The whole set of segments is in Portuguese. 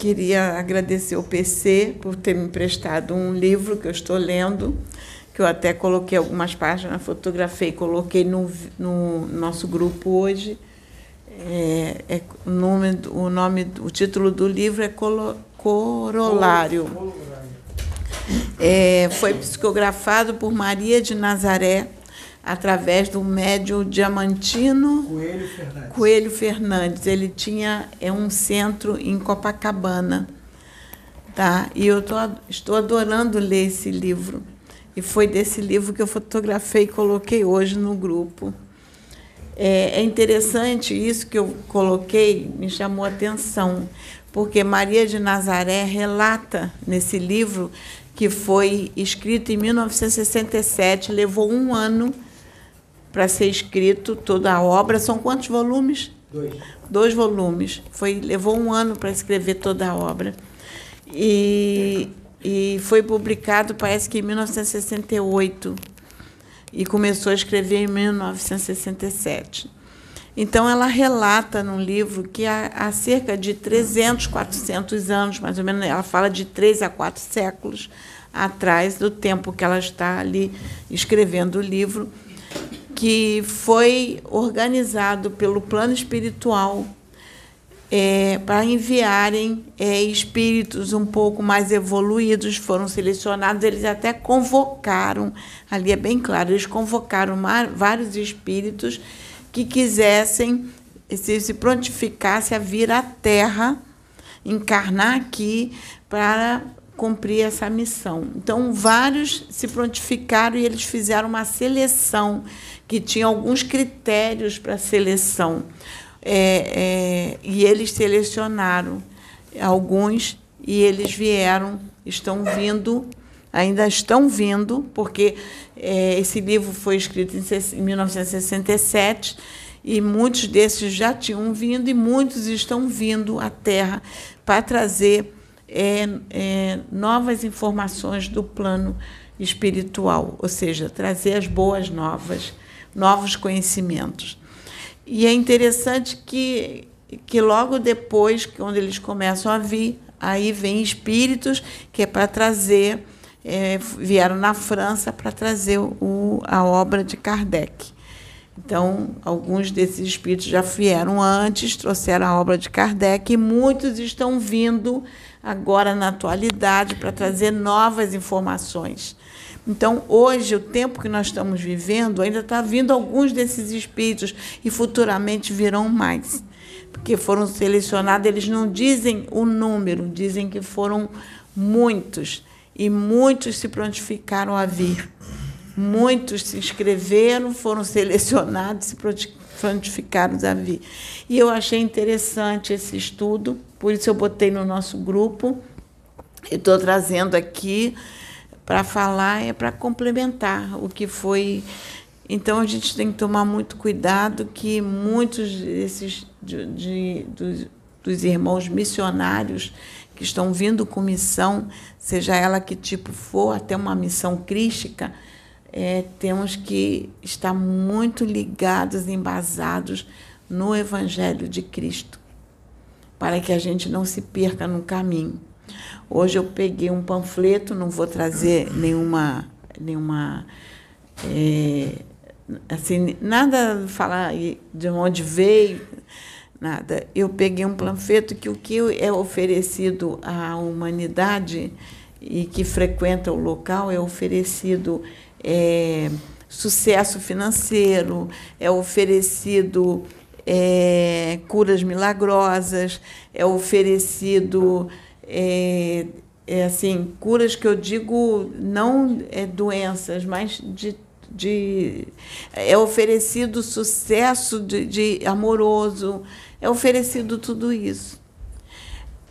queria agradecer ao PC por ter me emprestado um livro que eu estou lendo, que eu até coloquei algumas páginas, fotografei e coloquei no, no nosso grupo hoje. É, é, o, nome, o, nome, o título do livro é Colo, Corolário. É, foi psicografado por Maria de Nazaré, através do médium Diamantino Coelho Fernandes. Coelho Fernandes. Ele tinha é um centro em Copacabana. Tá? E eu tô, estou adorando ler esse livro. E foi desse livro que eu fotografei e coloquei hoje no grupo. É, é interessante isso que eu coloquei, me chamou a atenção, porque Maria de Nazaré relata nesse livro que foi escrito em 1967, levou um ano para ser escrito toda a obra. São quantos volumes? Dois. Dois volumes. Foi, levou um ano para escrever toda a obra. E, e foi publicado, parece que em 1968. E começou a escrever em 1967. Então, ela relata num livro que há, há, cerca de 300, 400 anos, mais ou menos, ela fala de três a quatro séculos atrás do tempo que ela está ali escrevendo o livro, que foi organizado pelo plano espiritual é, para enviarem é, espíritos um pouco mais evoluídos, foram selecionados, eles até convocaram, ali é bem claro, eles convocaram vários espíritos que quisessem se, se prontificasse a vir à Terra, encarnar aqui para cumprir essa missão. Então, vários se prontificaram e eles fizeram uma seleção que tinha alguns critérios para seleção. É, é, e eles selecionaram alguns e eles vieram, estão vindo, ainda estão vindo, porque é, esse livro foi escrito em 1967 e muitos desses já tinham vindo e muitos estão vindo à Terra para trazer é, é, novas informações do plano espiritual, ou seja, trazer as boas novas, novos conhecimentos. E é interessante que, que logo depois, quando eles começam a vir, aí vem espíritos que é para trazer é, vieram na França para trazer o, a obra de Kardec. Então, alguns desses espíritos já vieram antes, trouxeram a obra de Kardec, e muitos estão vindo agora na atualidade para trazer novas informações. Então, hoje, o tempo que nós estamos vivendo, ainda está vindo alguns desses espíritos e futuramente virão mais. Porque foram selecionados, eles não dizem o número, dizem que foram muitos e muitos se prontificaram a vir. Muitos se inscreveram, foram selecionados, se prontificaram a vir. E eu achei interessante esse estudo, por isso eu botei no nosso grupo. Estou trazendo aqui para falar, é para complementar o que foi. Então a gente tem que tomar muito cuidado que muitos desses de, de, dos, dos irmãos missionários que estão vindo com missão, seja ela que tipo for, até uma missão crística, é, temos que estar muito ligados, embasados no Evangelho de Cristo, para que a gente não se perca no caminho. Hoje eu peguei um panfleto, não vou trazer nenhuma, nenhuma é, assim, nada falar de onde veio, nada. Eu peguei um panfleto que o que é oferecido à humanidade e que frequenta o local é oferecido é, sucesso financeiro, é oferecido é, curas milagrosas, é oferecido é, é, assim curas que eu digo não é doenças, mas de de é oferecido sucesso de, de amoroso, é oferecido tudo isso.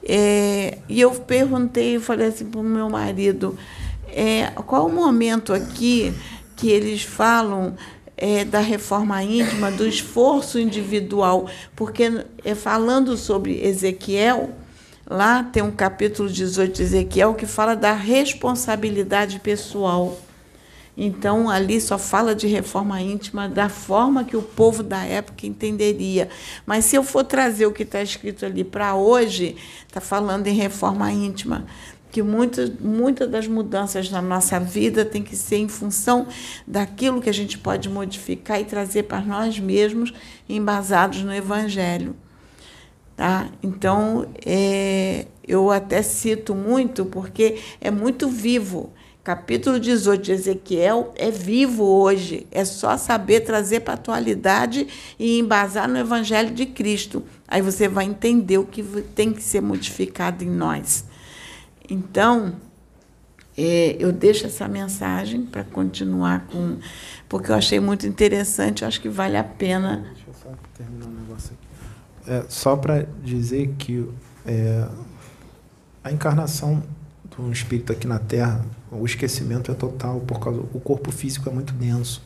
É, e eu perguntei, falei assim para o meu marido, é, qual o momento aqui que eles falam é, da reforma íntima, do esforço individual, porque é, falando sobre Ezequiel, lá tem um capítulo 18 de Ezequiel que fala da responsabilidade pessoal. Então, ali só fala de reforma íntima da forma que o povo da época entenderia. Mas se eu for trazer o que está escrito ali para hoje, está falando em reforma íntima que muitas, muitas das mudanças na nossa vida tem que ser em função daquilo que a gente pode modificar e trazer para nós mesmos, embasados no Evangelho. Tá? Então, é, eu até cito muito, porque é muito vivo capítulo 18 de Ezequiel é vivo hoje. É só saber trazer para a atualidade e embasar no Evangelho de Cristo. Aí você vai entender o que tem que ser modificado em nós. Então, é, eu deixo essa mensagem para continuar com. Porque eu achei muito interessante, eu acho que vale a pena. Deixa eu só terminar um negócio aqui. É, só para dizer que é, a encarnação do espírito aqui na Terra o esquecimento é total, por causa o corpo físico é muito denso.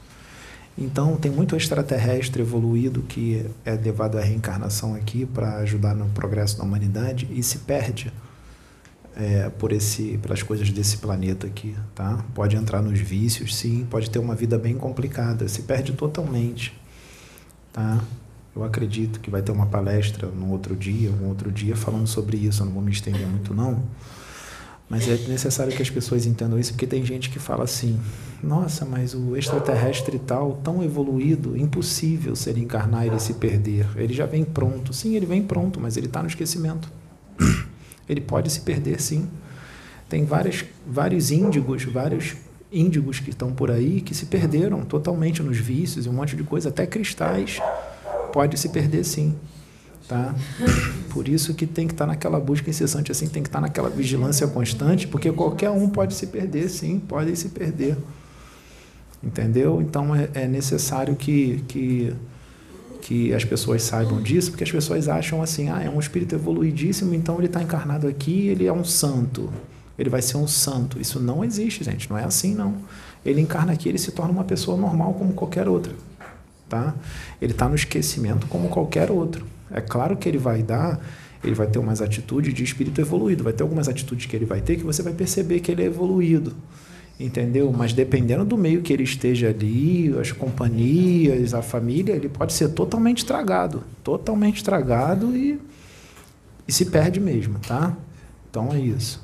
Então, tem muito extraterrestre evoluído que é levado à reencarnação aqui para ajudar no progresso da humanidade e se perde é, por esse, pelas coisas desse planeta aqui, tá? Pode entrar nos vícios, sim, pode ter uma vida bem complicada, se perde totalmente, tá? Eu acredito que vai ter uma palestra no outro dia, um outro dia, falando sobre isso. Eu não vou me estender muito, não mas é necessário que as pessoas entendam isso, porque tem gente que fala assim: nossa, mas o extraterrestre tal, tão evoluído, impossível se ele encarnar e se perder. Ele já vem pronto. Sim, ele vem pronto, mas ele está no esquecimento. Ele pode se perder, sim. Tem várias, vários índigos, vários índigos que estão por aí que se perderam totalmente nos vícios e um monte de coisa, até cristais pode se perder, sim. Tá? Por isso que tem que estar tá naquela busca incessante, assim, tem que estar tá naquela vigilância constante, porque qualquer um pode se perder, sim, pode se perder. Entendeu? Então é, é necessário que, que, que as pessoas saibam disso, porque as pessoas acham assim, ah, é um espírito evoluidíssimo, então ele está encarnado aqui, ele é um santo. Ele vai ser um santo. Isso não existe, gente. Não é assim, não. Ele encarna aqui, ele se torna uma pessoa normal como qualquer outra. Tá? Ele está no esquecimento como qualquer outro. É claro que ele vai dar, ele vai ter umas atitudes de espírito evoluído, vai ter algumas atitudes que ele vai ter que você vai perceber que ele é evoluído. Entendeu? Mas dependendo do meio que ele esteja ali, as companhias, a família, ele pode ser totalmente estragado. Totalmente estragado e, e se perde mesmo, tá? Então é isso.